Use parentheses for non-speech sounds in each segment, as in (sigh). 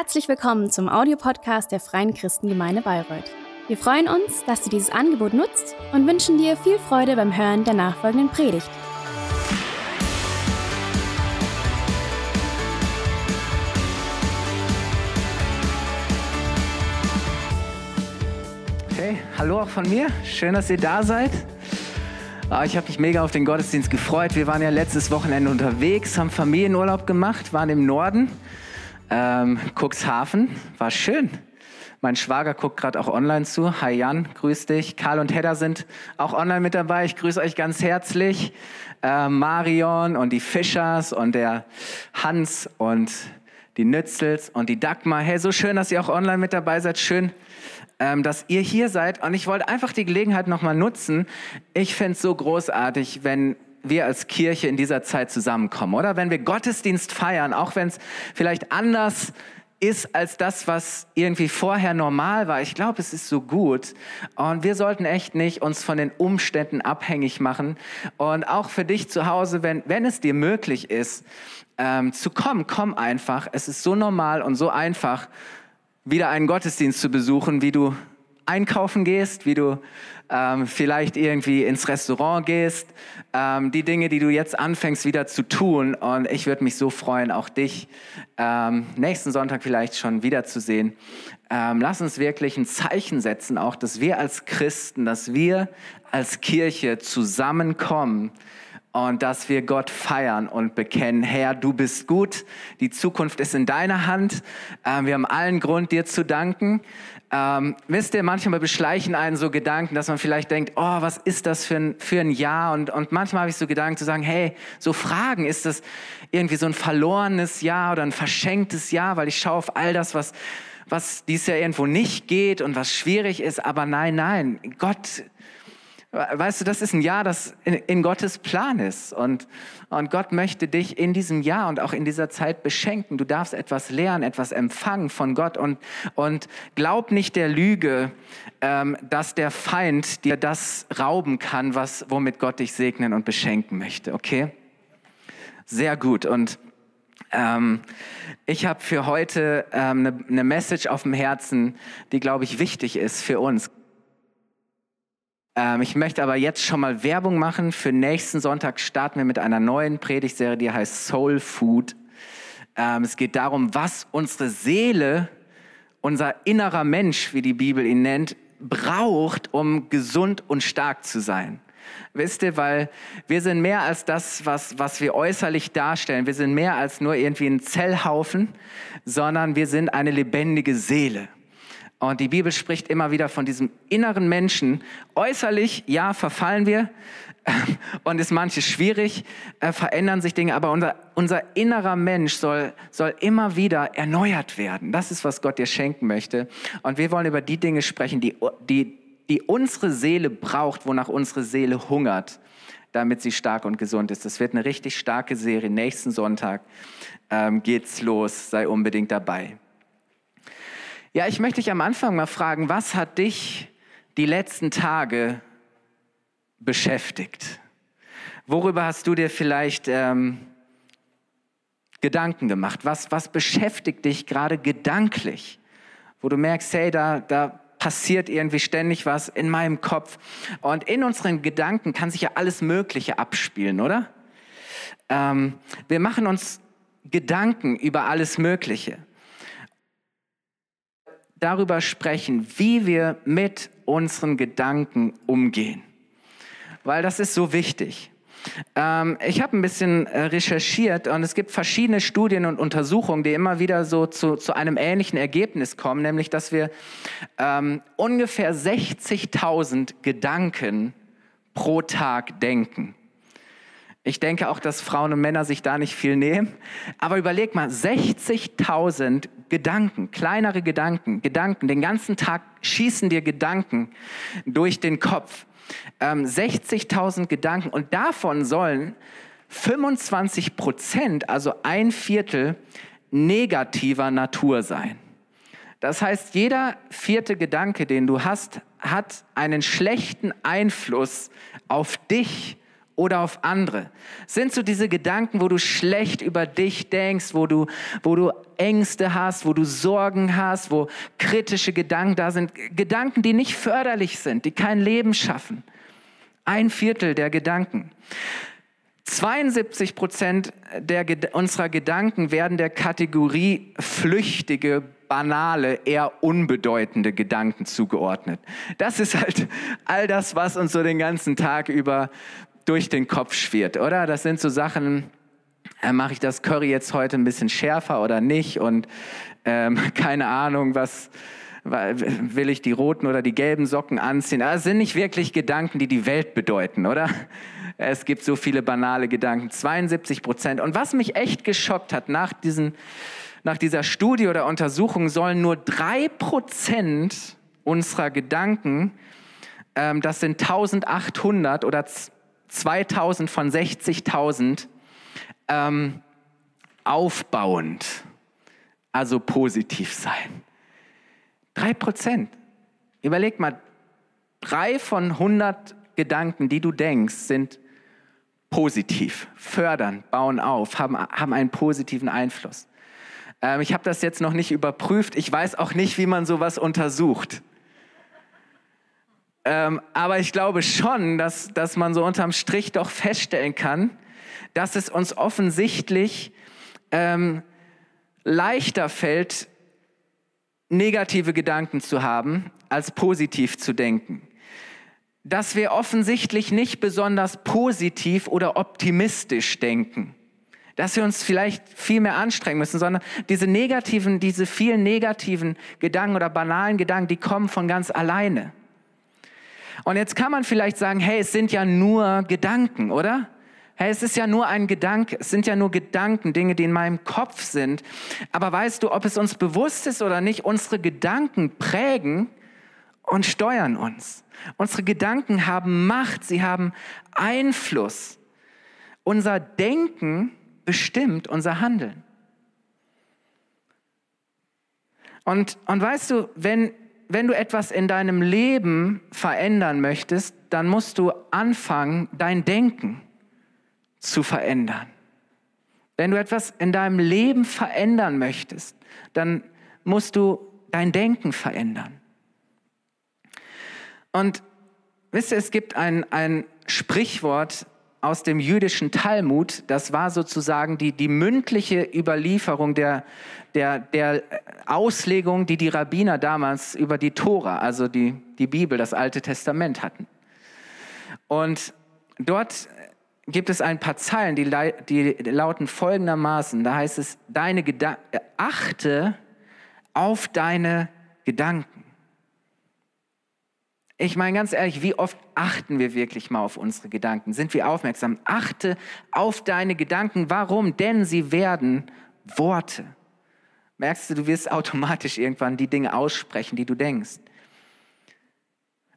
Herzlich willkommen zum Audiopodcast der Freien Christengemeinde Bayreuth. Wir freuen uns, dass du dieses Angebot nutzt und wünschen dir viel Freude beim Hören der nachfolgenden Predigt. Hey, hallo auch von mir. Schön, dass ihr da seid. Ah, ich habe mich mega auf den Gottesdienst gefreut. Wir waren ja letztes Wochenende unterwegs, haben Familienurlaub gemacht, waren im Norden ähm, Cuxhaven war schön. Mein Schwager guckt gerade auch online zu. Hi Jan, grüß dich. Karl und Hedda sind auch online mit dabei. Ich grüße euch ganz herzlich. Äh, Marion und die Fischers und der Hans und die Nützels und die Dagmar. Hey, so schön, dass ihr auch online mit dabei seid. Schön, ähm, dass ihr hier seid. Und ich wollte einfach die Gelegenheit nochmal nutzen. Ich fände es so großartig, wenn wir als Kirche in dieser Zeit zusammenkommen, oder? Wenn wir Gottesdienst feiern, auch wenn es vielleicht anders ist als das, was irgendwie vorher normal war. Ich glaube, es ist so gut. Und wir sollten echt nicht uns von den Umständen abhängig machen. Und auch für dich zu Hause, wenn, wenn es dir möglich ist, ähm, zu kommen, komm einfach. Es ist so normal und so einfach, wieder einen Gottesdienst zu besuchen, wie du einkaufen gehst, wie du ähm, vielleicht irgendwie ins Restaurant gehst, ähm, die Dinge, die du jetzt anfängst wieder zu tun. Und ich würde mich so freuen, auch dich ähm, nächsten Sonntag vielleicht schon wiederzusehen. Ähm, lass uns wirklich ein Zeichen setzen, auch dass wir als Christen, dass wir als Kirche zusammenkommen und dass wir Gott feiern und bekennen, Herr, du bist gut, die Zukunft ist in deiner Hand. Ähm, wir haben allen Grund, dir zu danken. Ähm, wisst ihr, manchmal beschleichen einen so Gedanken, dass man vielleicht denkt, oh, was ist das für ein, für ein Jahr? Und, und manchmal habe ich so Gedanken zu sagen, hey, so Fragen, ist das irgendwie so ein verlorenes Jahr oder ein verschenktes Jahr? Weil ich schaue auf all das, was, was dies Jahr irgendwo nicht geht und was schwierig ist. Aber nein, nein, Gott Weißt du, das ist ein Jahr, das in, in, Gottes Plan ist. Und, und Gott möchte dich in diesem Jahr und auch in dieser Zeit beschenken. Du darfst etwas lernen, etwas empfangen von Gott. Und, und glaub nicht der Lüge, ähm, dass der Feind dir das rauben kann, was, womit Gott dich segnen und beschenken möchte. Okay? Sehr gut. Und ähm, ich habe für heute ähm, eine, eine Message auf dem Herzen, die, glaube ich, wichtig ist für uns. Ähm, ich möchte aber jetzt schon mal Werbung machen. Für nächsten Sonntag starten wir mit einer neuen Predigtserie, die heißt Soul Food. Ähm, es geht darum, was unsere Seele, unser innerer Mensch, wie die Bibel ihn nennt, braucht, um gesund und stark zu sein. Wisst ihr, weil wir sind mehr als das, was, was wir äußerlich darstellen. Wir sind mehr als nur irgendwie ein Zellhaufen, sondern wir sind eine lebendige Seele. Und die Bibel spricht immer wieder von diesem inneren Menschen. Äußerlich, ja, verfallen wir (laughs) und ist manches schwierig, äh, verändern sich Dinge, aber unser, unser innerer Mensch soll, soll immer wieder erneuert werden. Das ist, was Gott dir schenken möchte. Und wir wollen über die Dinge sprechen, die, die, die unsere Seele braucht, wonach unsere Seele hungert, damit sie stark und gesund ist. Das wird eine richtig starke Serie. Nächsten Sonntag ähm, geht's los. Sei unbedingt dabei. Ja, ich möchte dich am Anfang mal fragen, was hat dich die letzten Tage beschäftigt? Worüber hast du dir vielleicht ähm, Gedanken gemacht? Was, was beschäftigt dich gerade gedanklich? Wo du merkst, hey, da, da passiert irgendwie ständig was in meinem Kopf. Und in unseren Gedanken kann sich ja alles Mögliche abspielen, oder? Ähm, wir machen uns Gedanken über alles Mögliche darüber sprechen, wie wir mit unseren Gedanken umgehen. Weil das ist so wichtig. Ähm, ich habe ein bisschen äh, recherchiert und es gibt verschiedene Studien und Untersuchungen, die immer wieder so zu, zu einem ähnlichen Ergebnis kommen, nämlich dass wir ähm, ungefähr 60.000 Gedanken pro Tag denken. Ich denke auch, dass Frauen und Männer sich da nicht viel nehmen. Aber überleg mal, 60.000 Gedanken, kleinere Gedanken, Gedanken, den ganzen Tag schießen dir Gedanken durch den Kopf. Ähm, 60.000 Gedanken und davon sollen 25 Prozent, also ein Viertel, negativer Natur sein. Das heißt, jeder vierte Gedanke, den du hast, hat einen schlechten Einfluss auf dich oder auf andere? Sind so diese Gedanken, wo du schlecht über dich denkst, wo du, wo du Ängste hast, wo du Sorgen hast, wo kritische Gedanken da sind? Gedanken, die nicht förderlich sind, die kein Leben schaffen. Ein Viertel der Gedanken. 72 Prozent der, unserer Gedanken werden der Kategorie flüchtige, banale, eher unbedeutende Gedanken zugeordnet. Das ist halt all das, was uns so den ganzen Tag über durch den Kopf schwirrt, oder? Das sind so Sachen, äh, mache ich das Curry jetzt heute ein bisschen schärfer oder nicht? Und ähm, (laughs) keine Ahnung, was will ich die roten oder die gelben Socken anziehen? Das sind nicht wirklich Gedanken, die die Welt bedeuten, oder? Es gibt so viele banale Gedanken, 72 Prozent. Und was mich echt geschockt hat, nach, diesen, nach dieser Studie oder Untersuchung sollen nur drei Prozent unserer Gedanken, ähm, das sind 1800 oder 2000 von 60.000, ähm, aufbauend, also positiv sein. Drei Prozent. Überleg mal, drei von 100 Gedanken, die du denkst, sind positiv, fördern, bauen auf, haben, haben einen positiven Einfluss. Ähm, ich habe das jetzt noch nicht überprüft. Ich weiß auch nicht, wie man sowas untersucht. Ähm, aber ich glaube schon, dass, dass man so unterm Strich doch feststellen kann, dass es uns offensichtlich ähm, leichter fällt, negative Gedanken zu haben, als positiv zu denken dass wir offensichtlich nicht besonders positiv oder optimistisch denken. Dass wir uns vielleicht viel mehr anstrengen müssen, sondern diese negativen, diese vielen negativen Gedanken oder banalen Gedanken, die kommen von ganz alleine. Und jetzt kann man vielleicht sagen, hey, es sind ja nur Gedanken, oder? Hey, es ist ja nur ein Gedanke, es sind ja nur Gedanken, Dinge, die in meinem Kopf sind. Aber weißt du, ob es uns bewusst ist oder nicht, unsere Gedanken prägen und steuern uns. Unsere Gedanken haben Macht, sie haben Einfluss. Unser Denken bestimmt unser Handeln. Und, und weißt du, wenn, wenn du etwas in deinem Leben verändern möchtest, dann musst du anfangen, dein Denken zu verändern. Wenn du etwas in deinem Leben verändern möchtest, dann musst du dein Denken verändern. Und wisst ihr, es gibt ein, ein Sprichwort aus dem jüdischen Talmud, das war sozusagen die, die mündliche Überlieferung der, der, der Auslegung, die die Rabbiner damals über die Tora, also die, die Bibel, das Alte Testament hatten. Und dort gibt es ein paar Zeilen, die, die lauten folgendermaßen, da heißt es, deine Geda achte auf deine Gedanken. Ich meine ganz ehrlich, wie oft achten wir wirklich mal auf unsere Gedanken? Sind wir aufmerksam? Achte auf deine Gedanken. Warum? Denn sie werden Worte. Merkst du, du wirst automatisch irgendwann die Dinge aussprechen, die du denkst.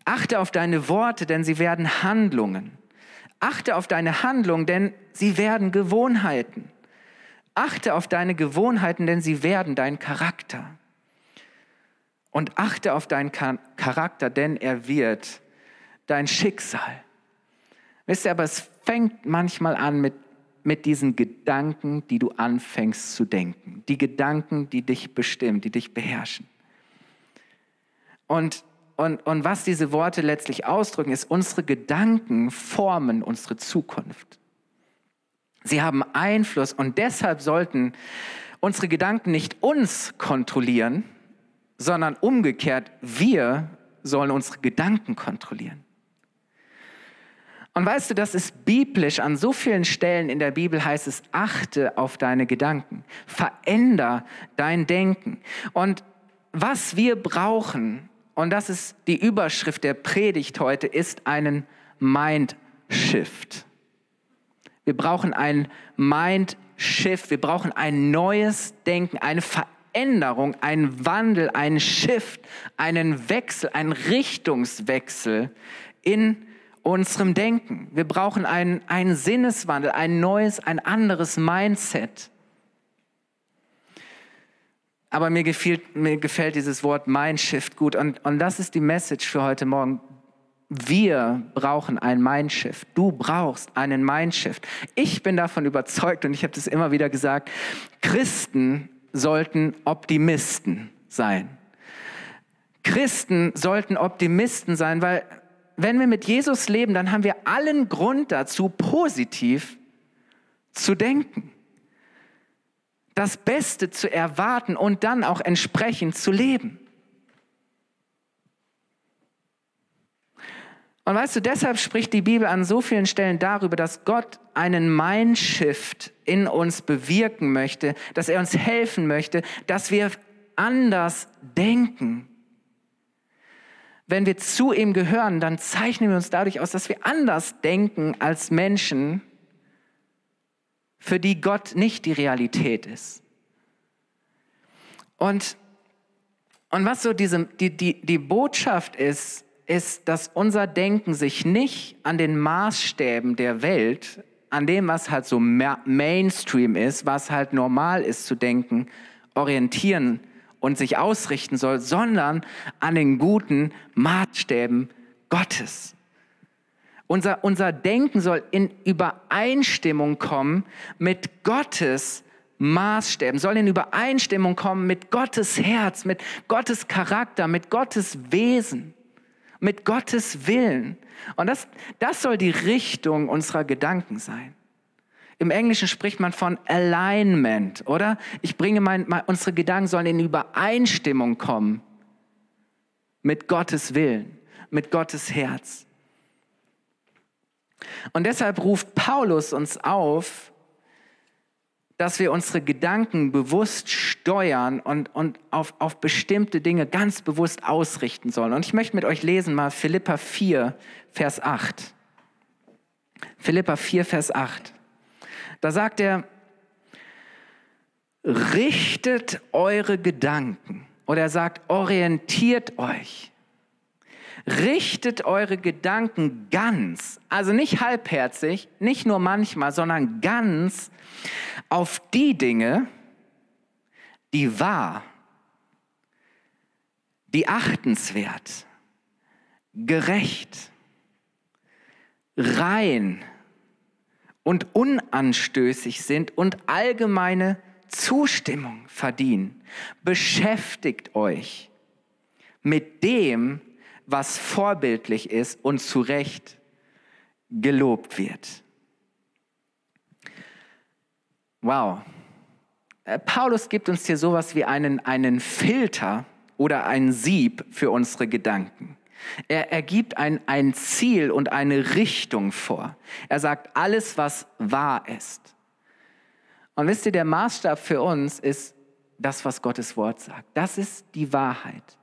Achte auf deine Worte, denn sie werden Handlungen. Achte auf deine Handlungen, denn sie werden Gewohnheiten. Achte auf deine Gewohnheiten, denn sie werden dein Charakter und achte auf deinen Charakter, denn er wird dein Schicksal. Wisst ihr, aber es fängt manchmal an mit, mit diesen Gedanken, die du anfängst zu denken. Die Gedanken, die dich bestimmen, die dich beherrschen. Und, und, und was diese Worte letztlich ausdrücken, ist, unsere Gedanken formen unsere Zukunft. Sie haben Einfluss und deshalb sollten unsere Gedanken nicht uns kontrollieren, sondern umgekehrt, wir sollen unsere Gedanken kontrollieren. Und weißt du, das ist biblisch. An so vielen Stellen in der Bibel heißt es, achte auf deine Gedanken, veränder dein Denken. Und was wir brauchen, und das ist die Überschrift der Predigt heute, ist einen Mind-Shift. Wir brauchen einen Mind-Shift, wir brauchen ein neues Denken, eine Veränderung Veränderung, ein Wandel, ein Shift, einen Wechsel, einen Richtungswechsel in unserem Denken. Wir brauchen einen, einen Sinneswandel, ein neues, ein anderes Mindset. Aber mir gefällt, mir gefällt dieses Wort Mindshift gut und, und das ist die Message für heute Morgen. wir brauchen ein Mindshift. Du brauchst einen Mindshift. Ich bin davon überzeugt und ich habe das immer wieder gesagt, Christen sollten Optimisten sein. Christen sollten Optimisten sein, weil wenn wir mit Jesus leben, dann haben wir allen Grund dazu, positiv zu denken, das Beste zu erwarten und dann auch entsprechend zu leben. Und weißt du, deshalb spricht die Bibel an so vielen Stellen darüber, dass Gott einen Mindshift in uns bewirken möchte, dass er uns helfen möchte, dass wir anders denken. Wenn wir zu ihm gehören, dann zeichnen wir uns dadurch aus, dass wir anders denken als Menschen, für die Gott nicht die Realität ist. Und, und was so diese, die, die, die Botschaft ist, ist, dass unser Denken sich nicht an den Maßstäben der Welt, an dem, was halt so Mainstream ist, was halt normal ist zu denken, orientieren und sich ausrichten soll, sondern an den guten Maßstäben Gottes. Unser, unser Denken soll in Übereinstimmung kommen mit Gottes Maßstäben, soll in Übereinstimmung kommen mit Gottes Herz, mit Gottes Charakter, mit Gottes Wesen mit Gottes Willen. Und das, das soll die Richtung unserer Gedanken sein. Im Englischen spricht man von Alignment, oder? Ich bringe mein, mein, unsere Gedanken sollen in Übereinstimmung kommen mit Gottes Willen, mit Gottes Herz. Und deshalb ruft Paulus uns auf, dass wir unsere Gedanken bewusst steuern und, und auf, auf bestimmte Dinge ganz bewusst ausrichten sollen. Und ich möchte mit euch lesen mal Philippa 4, Vers 8. Philippa 4, Vers 8. Da sagt er, richtet eure Gedanken. Oder er sagt, orientiert euch richtet eure Gedanken ganz, also nicht halbherzig, nicht nur manchmal, sondern ganz auf die Dinge, die wahr, die achtenswert, gerecht, rein und unanstößig sind und allgemeine Zustimmung verdienen. Beschäftigt euch mit dem, was vorbildlich ist und zu Recht gelobt wird. Wow. Äh, Paulus gibt uns hier sowas wie einen, einen Filter oder ein Sieb für unsere Gedanken. Er, er gibt ein, ein Ziel und eine Richtung vor. Er sagt, alles, was wahr ist. Und wisst ihr, der Maßstab für uns ist das, was Gottes Wort sagt. Das ist die Wahrheit.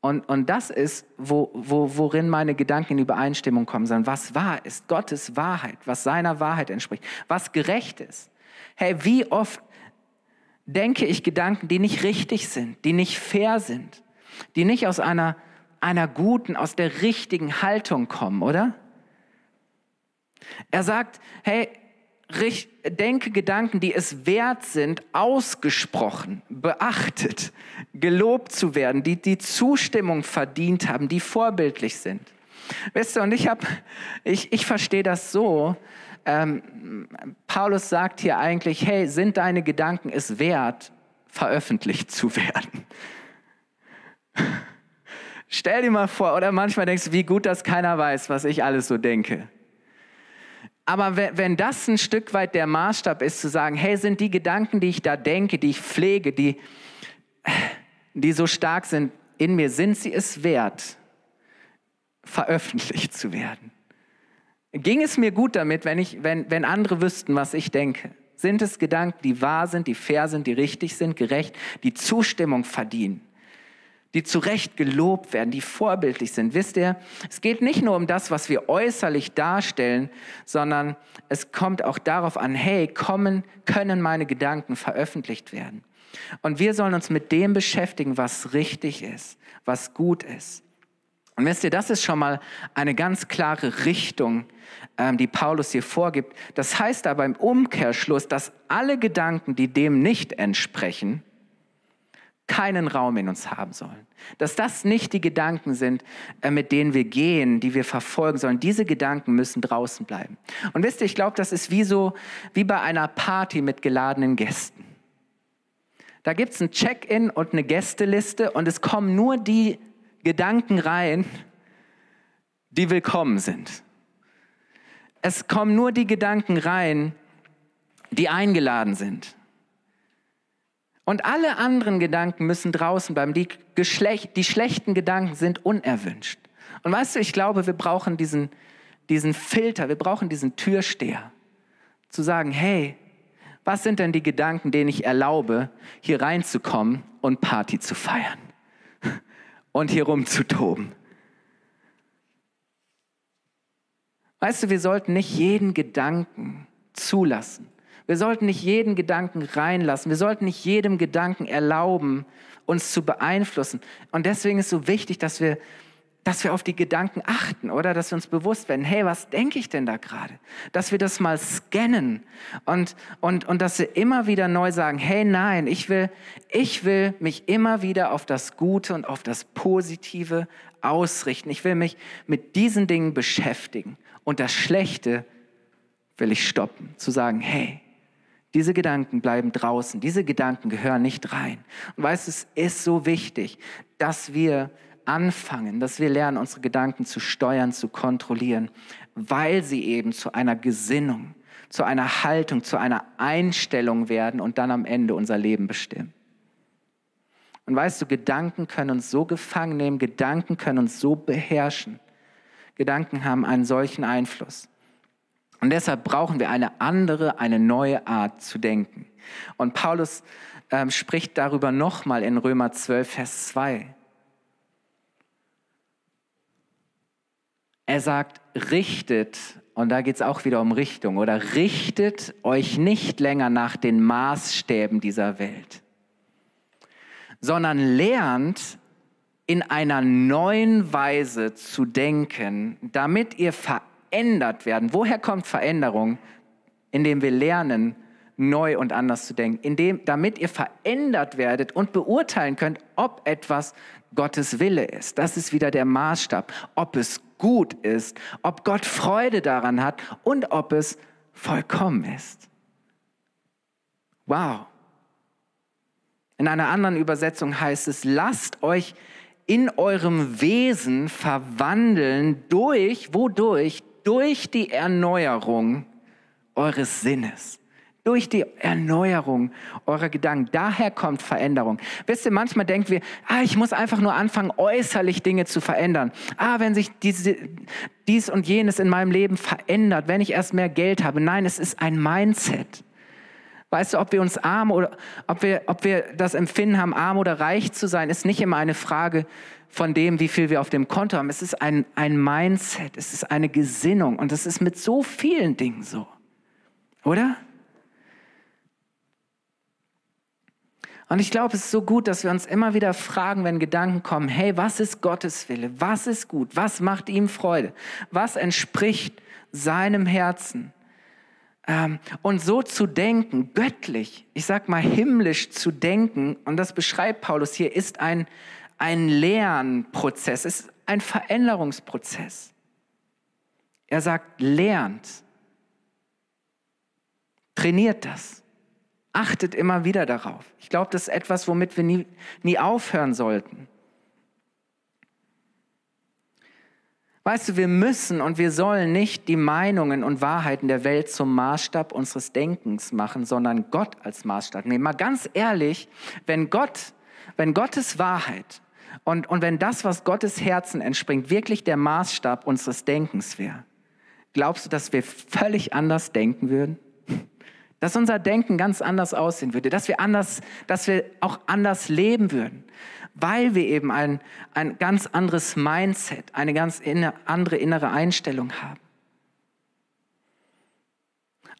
Und, und das ist, wo, wo, worin meine Gedanken in Übereinstimmung kommen sollen. Was wahr ist, Gottes Wahrheit, was seiner Wahrheit entspricht, was gerecht ist. Hey, wie oft denke ich Gedanken, die nicht richtig sind, die nicht fair sind, die nicht aus einer, einer guten, aus der richtigen Haltung kommen, oder? Er sagt, hey, denke Gedanken, die es wert sind, ausgesprochen, beachtet, gelobt zu werden, die die Zustimmung verdient haben, die vorbildlich sind. Wisst ihr, und ich, hab, ich, ich verstehe das so, ähm, Paulus sagt hier eigentlich, hey, sind deine Gedanken es wert, veröffentlicht zu werden? Stell dir mal vor, oder manchmal denkst du, wie gut, dass keiner weiß, was ich alles so denke. Aber wenn das ein Stück weit der Maßstab ist, zu sagen, hey, sind die Gedanken, die ich da denke, die ich pflege, die, die so stark sind in mir, sind sie es wert, veröffentlicht zu werden? Ging es mir gut damit, wenn, ich, wenn, wenn andere wüssten, was ich denke? Sind es Gedanken, die wahr sind, die fair sind, die richtig sind, gerecht, die Zustimmung verdienen? Die zu Recht gelobt werden, die vorbildlich sind. Wisst ihr, es geht nicht nur um das, was wir äußerlich darstellen, sondern es kommt auch darauf an, hey, kommen, können meine Gedanken veröffentlicht werden? Und wir sollen uns mit dem beschäftigen, was richtig ist, was gut ist. Und wisst ihr, das ist schon mal eine ganz klare Richtung, ähm, die Paulus hier vorgibt. Das heißt aber im Umkehrschluss, dass alle Gedanken, die dem nicht entsprechen, keinen Raum in uns haben sollen. Dass das nicht die Gedanken sind, äh, mit denen wir gehen, die wir verfolgen sollen. Diese Gedanken müssen draußen bleiben. Und wisst ihr, ich glaube, das ist wie so, wie bei einer Party mit geladenen Gästen. Da gibt es ein Check-in und eine Gästeliste und es kommen nur die Gedanken rein, die willkommen sind. Es kommen nur die Gedanken rein, die eingeladen sind. Und alle anderen Gedanken müssen draußen bleiben. Die, Geschlecht, die schlechten Gedanken sind unerwünscht. Und weißt du, ich glaube, wir brauchen diesen, diesen Filter, wir brauchen diesen Türsteher. Zu sagen, hey, was sind denn die Gedanken, denen ich erlaube, hier reinzukommen und Party zu feiern (laughs) und hier rumzutoben? Weißt du, wir sollten nicht jeden Gedanken zulassen. Wir sollten nicht jeden Gedanken reinlassen. Wir sollten nicht jedem Gedanken erlauben, uns zu beeinflussen. Und deswegen ist so wichtig, dass wir, dass wir auf die Gedanken achten, oder? Dass wir uns bewusst werden, hey, was denke ich denn da gerade? Dass wir das mal scannen und, und, und dass wir immer wieder neu sagen, hey, nein, ich will, ich will mich immer wieder auf das Gute und auf das Positive ausrichten. Ich will mich mit diesen Dingen beschäftigen. Und das Schlechte will ich stoppen. Zu sagen, hey, diese Gedanken bleiben draußen. Diese Gedanken gehören nicht rein. Und weißt, es ist so wichtig, dass wir anfangen, dass wir lernen, unsere Gedanken zu steuern, zu kontrollieren, weil sie eben zu einer Gesinnung, zu einer Haltung, zu einer Einstellung werden und dann am Ende unser Leben bestimmen. Und weißt du, Gedanken können uns so gefangen nehmen, Gedanken können uns so beherrschen. Gedanken haben einen solchen Einfluss. Und deshalb brauchen wir eine andere, eine neue Art zu denken. Und Paulus ähm, spricht darüber nochmal in Römer 12, Vers 2. Er sagt, richtet, und da geht es auch wieder um Richtung, oder richtet euch nicht länger nach den Maßstäben dieser Welt, sondern lernt in einer neuen Weise zu denken, damit ihr verändert verändert werden. Woher kommt Veränderung? Indem wir lernen, neu und anders zu denken, indem, damit ihr verändert werdet und beurteilen könnt, ob etwas Gottes Wille ist. Das ist wieder der Maßstab, ob es gut ist, ob Gott Freude daran hat und ob es vollkommen ist. Wow. In einer anderen Übersetzung heißt es, lasst euch in eurem Wesen verwandeln durch, wodurch? Durch die Erneuerung eures Sinnes. Durch die Erneuerung eurer Gedanken. Daher kommt Veränderung. Wisst ihr, manchmal denken wir, ah, ich muss einfach nur anfangen, äußerlich Dinge zu verändern. Ah, wenn sich diese, dies und jenes in meinem Leben verändert, wenn ich erst mehr Geld habe. Nein, es ist ein Mindset. Weißt du, ob wir uns arm oder ob wir, ob wir das Empfinden haben, arm oder reich zu sein, ist nicht immer eine Frage von dem, wie viel wir auf dem Konto haben. Es ist ein, ein Mindset, es ist eine Gesinnung und es ist mit so vielen Dingen so. Oder? Und ich glaube, es ist so gut, dass wir uns immer wieder fragen, wenn Gedanken kommen, hey, was ist Gottes Wille? Was ist gut? Was macht ihm Freude? Was entspricht seinem Herzen? Ähm, und so zu denken, göttlich, ich sag mal himmlisch zu denken, und das beschreibt Paulus hier, ist ein, ein Lernprozess, es ist ein Veränderungsprozess. Er sagt, lernt, trainiert das, achtet immer wieder darauf. Ich glaube, das ist etwas, womit wir nie, nie aufhören sollten. Weißt du, wir müssen und wir sollen nicht die Meinungen und Wahrheiten der Welt zum Maßstab unseres Denkens machen, sondern Gott als Maßstab nehmen. Mal ganz ehrlich, wenn Gott, wenn Gottes Wahrheit und, und wenn das, was Gottes Herzen entspringt, wirklich der Maßstab unseres Denkens wäre, glaubst du, dass wir völlig anders denken würden? (laughs) Dass unser Denken ganz anders aussehen würde, dass wir anders, dass wir auch anders leben würden, weil wir eben ein, ein ganz anderes Mindset, eine ganz inne, andere innere Einstellung haben.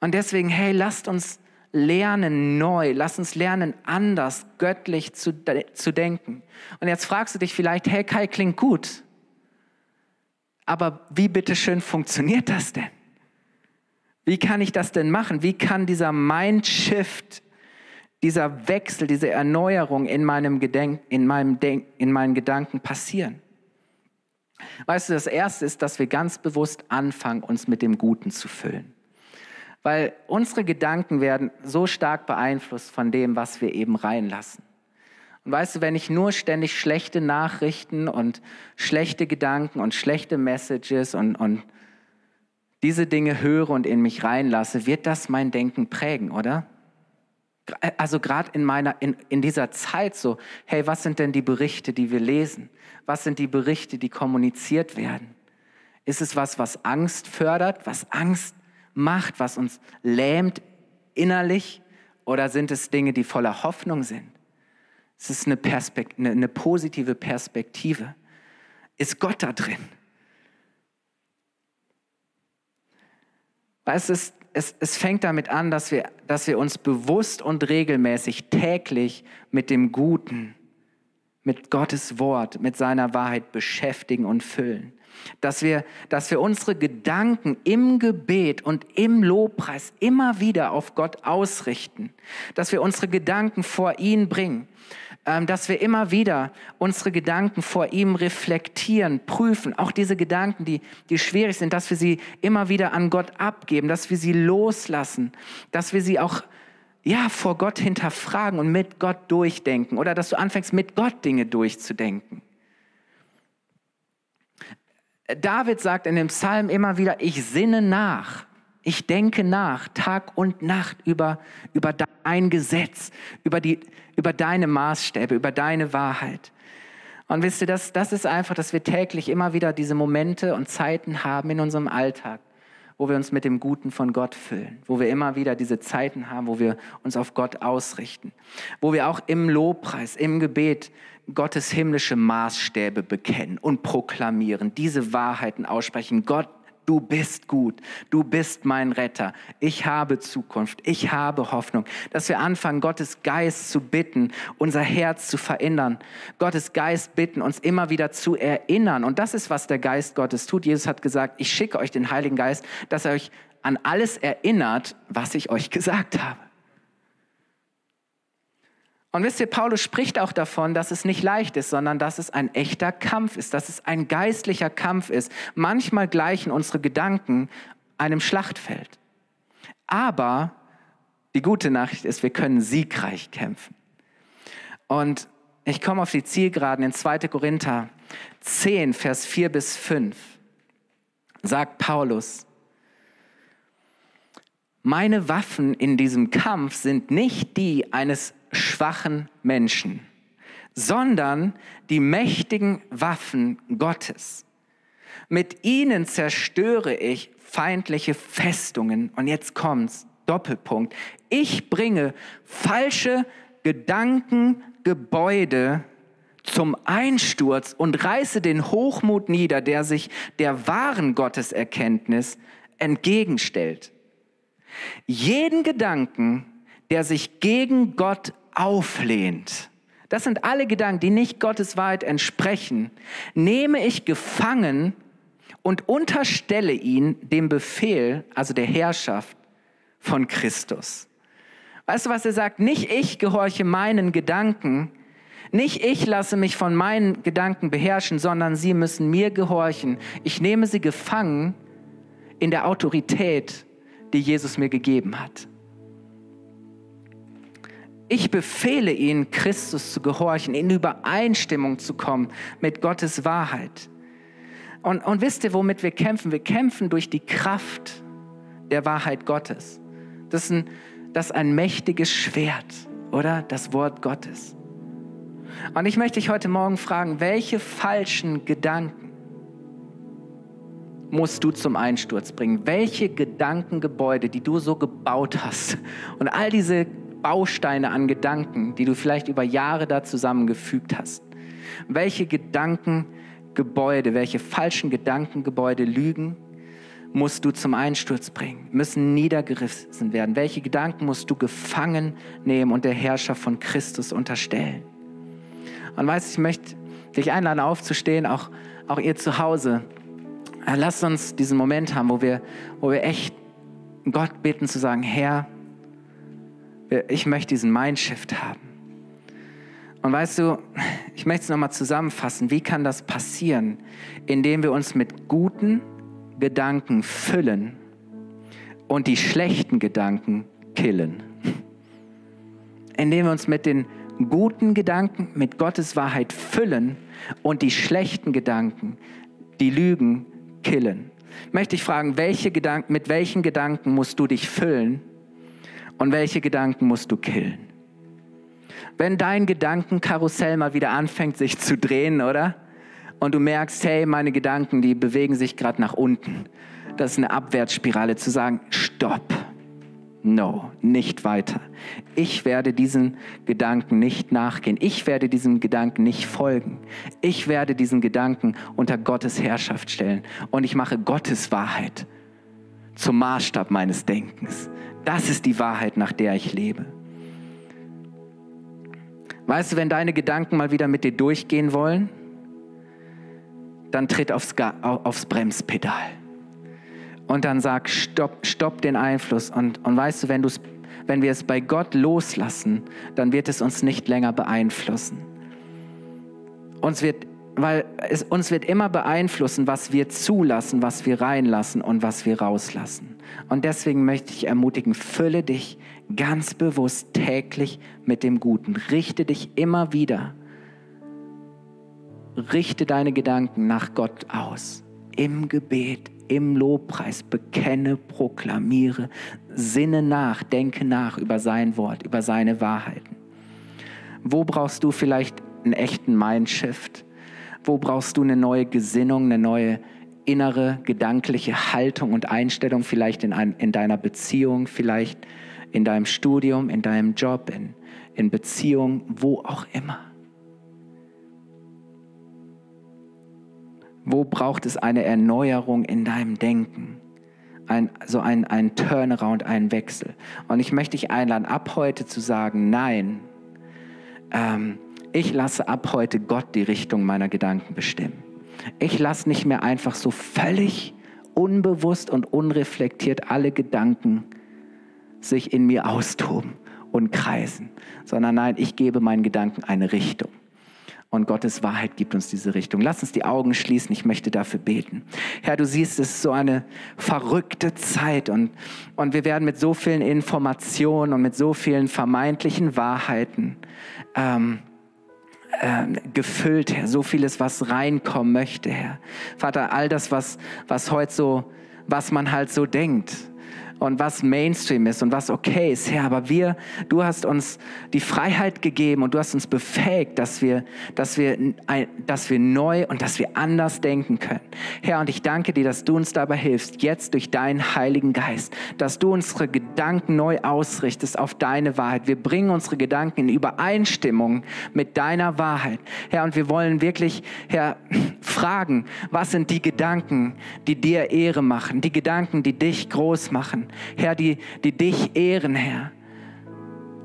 Und deswegen, hey, lasst uns lernen neu, lass uns lernen anders, göttlich zu, zu denken. Und jetzt fragst du dich vielleicht, hey Kai, klingt gut, aber wie bitteschön funktioniert das denn? Wie kann ich das denn machen? Wie kann dieser Mindshift dieser Wechsel, diese Erneuerung in meinem Gedenk, in meinem Denk, in meinen Gedanken passieren? Weißt du, das erste ist, dass wir ganz bewusst anfangen, uns mit dem Guten zu füllen. Weil unsere Gedanken werden so stark beeinflusst von dem, was wir eben reinlassen. Und weißt du, wenn ich nur ständig schlechte Nachrichten und schlechte Gedanken und schlechte Messages und, und diese Dinge höre und in mich reinlasse, wird das mein Denken prägen, oder? Also gerade in meiner, in, in dieser Zeit so, hey, was sind denn die Berichte, die wir lesen? Was sind die Berichte, die kommuniziert werden? Ist es was, was Angst fördert, was Angst macht, was uns lähmt innerlich? Oder sind es Dinge, die voller Hoffnung sind? Es ist eine, Perspekt eine, eine positive Perspektive. Ist Gott da drin? Es, ist, es, es fängt damit an, dass wir, dass wir uns bewusst und regelmäßig täglich mit dem Guten, mit Gottes Wort, mit seiner Wahrheit beschäftigen und füllen. Dass wir, dass wir unsere Gedanken im Gebet und im Lobpreis immer wieder auf Gott ausrichten. Dass wir unsere Gedanken vor ihn bringen. Ähm, dass wir immer wieder unsere Gedanken vor ihm reflektieren, prüfen. Auch diese Gedanken, die, die schwierig sind, dass wir sie immer wieder an Gott abgeben, dass wir sie loslassen, dass wir sie auch ja, vor Gott hinterfragen und mit Gott durchdenken oder dass du anfängst, mit Gott Dinge durchzudenken. David sagt in dem Psalm immer wieder, ich sinne nach. Ich denke nach, Tag und Nacht über, über dein Gesetz, über, die, über deine Maßstäbe, über deine Wahrheit. Und wisst ihr, das, das ist einfach, dass wir täglich immer wieder diese Momente und Zeiten haben in unserem Alltag, wo wir uns mit dem Guten von Gott füllen, wo wir immer wieder diese Zeiten haben, wo wir uns auf Gott ausrichten, wo wir auch im Lobpreis, im Gebet Gottes himmlische Maßstäbe bekennen und proklamieren, diese Wahrheiten aussprechen. Gott, du bist gut, du bist mein Retter, ich habe Zukunft, ich habe Hoffnung. Dass wir anfangen, Gottes Geist zu bitten, unser Herz zu verändern. Gottes Geist bitten, uns immer wieder zu erinnern. Und das ist, was der Geist Gottes tut. Jesus hat gesagt, ich schicke euch den Heiligen Geist, dass er euch an alles erinnert, was ich euch (laughs) gesagt habe. Und wisst ihr, Paulus spricht auch davon, dass es nicht leicht ist, sondern dass es ein echter Kampf ist, dass es ein geistlicher Kampf ist. Manchmal gleichen unsere Gedanken einem Schlachtfeld. Aber die gute Nachricht ist, wir können siegreich kämpfen. Und ich komme auf die Zielgeraden in 2. Korinther 10, Vers 4 bis 5. Sagt Paulus, meine Waffen in diesem Kampf sind nicht die eines schwachen Menschen, sondern die mächtigen Waffen Gottes. Mit ihnen zerstöre ich feindliche Festungen. Und jetzt kommt's, Doppelpunkt. Ich bringe falsche Gedankengebäude zum Einsturz und reiße den Hochmut nieder, der sich der wahren Gotteserkenntnis entgegenstellt. Jeden Gedanken, der sich gegen Gott auflehnt, das sind alle Gedanken, die nicht Gottes Wahrheit entsprechen, nehme ich gefangen und unterstelle ihn dem Befehl, also der Herrschaft von Christus. Weißt du, was er sagt? Nicht ich gehorche meinen Gedanken, nicht ich lasse mich von meinen Gedanken beherrschen, sondern sie müssen mir gehorchen. Ich nehme sie gefangen in der Autorität, die Jesus mir gegeben hat. Ich befehle ihnen, Christus zu gehorchen, in Übereinstimmung zu kommen mit Gottes Wahrheit. Und, und wisst ihr, womit wir kämpfen? Wir kämpfen durch die Kraft der Wahrheit Gottes. Das ist ein, das ist ein mächtiges Schwert, oder? Das Wort Gottes. Und ich möchte dich heute Morgen fragen, welche falschen Gedanken musst du zum Einsturz bringen? Welche Gedankengebäude, die du so gebaut hast und all diese Bausteine an Gedanken, die du vielleicht über Jahre da zusammengefügt hast. Welche Gedankengebäude, welche falschen Gedankengebäude, Lügen musst du zum Einsturz bringen, müssen niedergerissen werden? Welche Gedanken musst du gefangen nehmen und der Herrscher von Christus unterstellen? Und weißt, ich möchte dich einladen, aufzustehen, auch, auch ihr zu Hause. Lasst uns diesen Moment haben, wo wir, wo wir echt Gott bitten zu sagen, Herr, Ich möchte diesen Mindshift haben. Und weißt du, ich möchte es nochmal zusammenfassen. Wie kann das passieren? Indem wir uns mit guten Gedanken füllen und die schlechten Gedanken killen. Indem wir uns mit den guten Gedanken, mit Gottes Wahrheit füllen und die schlechten Gedanken, die Lügen, killen. Möchte ich fragen, welche Gedanken, mit welchen Gedanken musst du dich füllen und welche Gedanken musst du killen? Wenn dein Gedankenkarussell mal wieder anfängt, sich zu drehen, oder? Und du merkst, hey, meine Gedanken, die bewegen sich gerade nach unten. Das ist eine Abwärtsspirale, zu sagen, stopp No, nicht weiter. Ich werde diesen Gedanken nicht nachgehen. Ich werde diesem Gedanken nicht folgen. Ich werde diesen Gedanken unter Gottes Herrschaft stellen. Und ich mache Gottes Wahrheit zum Maßstab meines Denkens. Das ist die Wahrheit, nach der ich lebe. Weißt du, wenn deine Gedanken mal wieder mit dir durchgehen wollen, dann tritt aufs, aufs Bremspedal und dann sag, stopp, stopp den Einfluss. Und, und weißt du, wenn, wenn wir es bei Gott loslassen, dann wird es uns nicht länger beeinflussen. Uns wird, weil es uns wird immer beeinflussen, was wir zulassen, was wir reinlassen und was wir rauslassen. Und deswegen möchte ich ermutigen, fülle dich ganz bewusst täglich mit dem Guten. Richte dich immer wieder. Richte deine Gedanken nach Gott aus. Im Gebet, im Lobpreis bekenne, proklamiere, sinne nach, denke nach über sein Wort, über seine Wahrheiten. Wo brauchst du vielleicht einen echten Mindshift? Wo brauchst du eine neue Gesinnung, eine neue innere gedankliche Haltung und Einstellung, vielleicht in, ein, in deiner Beziehung, vielleicht in deinem Studium, in deinem Job, in, in Beziehung, wo auch immer. Wo braucht es eine Erneuerung in deinem Denken? Ein, so ein, ein Turnaround, einen Wechsel. Und ich möchte dich einladen, ab heute zu sagen, nein, ähm, ich lasse ab heute Gott die Richtung meiner Gedanken bestimmen. Ich lasse nicht mehr einfach so völlig unbewusst und unreflektiert alle Gedanken sich in mir austoben und kreisen, sondern nein, ich gebe meinen Gedanken eine Richtung. Und Gottes Wahrheit gibt uns diese Richtung. Lass uns die Augen schließen. Ich möchte dafür beten. Herr, du siehst, es ist so eine verrückte Zeit und, und wir werden mit so vielen Informationen und mit so vielen vermeintlichen Wahrheiten ähm, äh, gefüllt, Herr. So vieles, was reinkommen möchte, Herr. Vater, all das, was, was heute so, was man halt so denkt und was Mainstream ist und was okay ist, Herr. Aber wir, du hast uns die Freiheit gegeben und du hast uns befähigt, dass wir, dass wir, dass wir neu und dass wir anders denken können. Herr, und ich danke dir, dass du uns dabei hilfst, jetzt durch deinen Heiligen Geist, dass du unsere Gedanken neu ausrichtest auf deine Wahrheit. Wir bringen unsere Gedanken in Übereinstimmung mit deiner Wahrheit. Herr, und wir wollen wirklich, Herr, fragen, was sind die Gedanken, die dir Ehre machen, die Gedanken, die dich groß machen. Herr, die, die dich ehren, Herr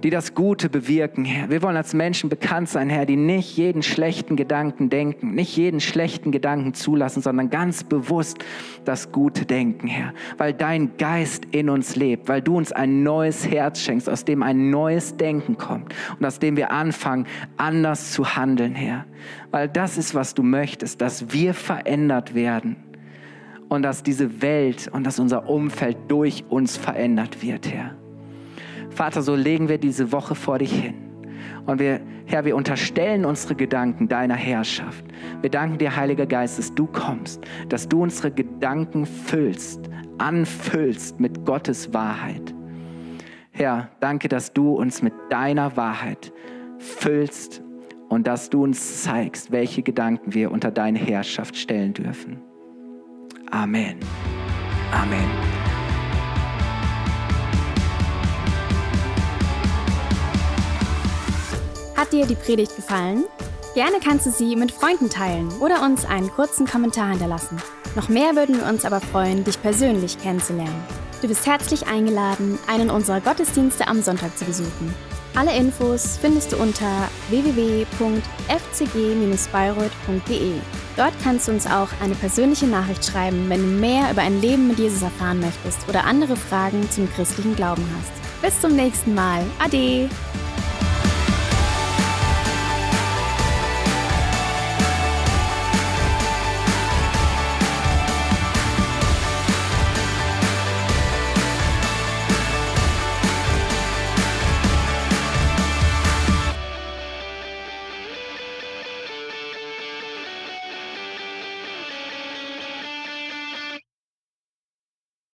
die das Gute bewirken, Herr. Wir wollen als Menschen bekannt sein, Herr, die nicht jeden schlechten Gedanken denken, nicht jeden schlechten Gedanken zulassen, sondern ganz bewusst das Gute denken, Herr. Weil dein Geist in uns lebt, weil du uns ein neues Herz schenkst, aus dem ein neues Denken kommt und aus dem wir anfangen, anders zu handeln, Herr. Weil das ist, was du möchtest, dass wir verändert werden und dass diese Welt und dass unser Umfeld durch uns verändert wird, Herr. Vater, so legen wir diese Woche vor dich hin. Und wir, Herr, wir unterstellen unsere Gedanken deiner Herrschaft. Wir danken dir, Heiliger Geist, dass du kommst, dass du unsere Gedanken füllst, anfüllst mit Gottes Wahrheit. Herr, danke, dass du uns mit deiner Wahrheit füllst und dass du uns zeigst, welche Gedanken wir unter deine Herrschaft stellen dürfen. Amen. Amen. Hat dir die Predigt gefallen? Gerne kannst du sie mit Freunden teilen oder uns einen kurzen Kommentar hinterlassen. Noch mehr würden wir uns aber freuen, dich persönlich kennenzulernen. Du bist herzlich eingeladen, einen unserer Gottesdienste am Sonntag zu besuchen. Alle Infos findest du unter www.fcg-bayreuth.de. Dort kannst du uns auch eine persönliche Nachricht schreiben, wenn du mehr über ein Leben mit Jesus erfahren möchtest oder andere Fragen zum christlichen Glauben hast. Bis zum nächsten Mal. Ade.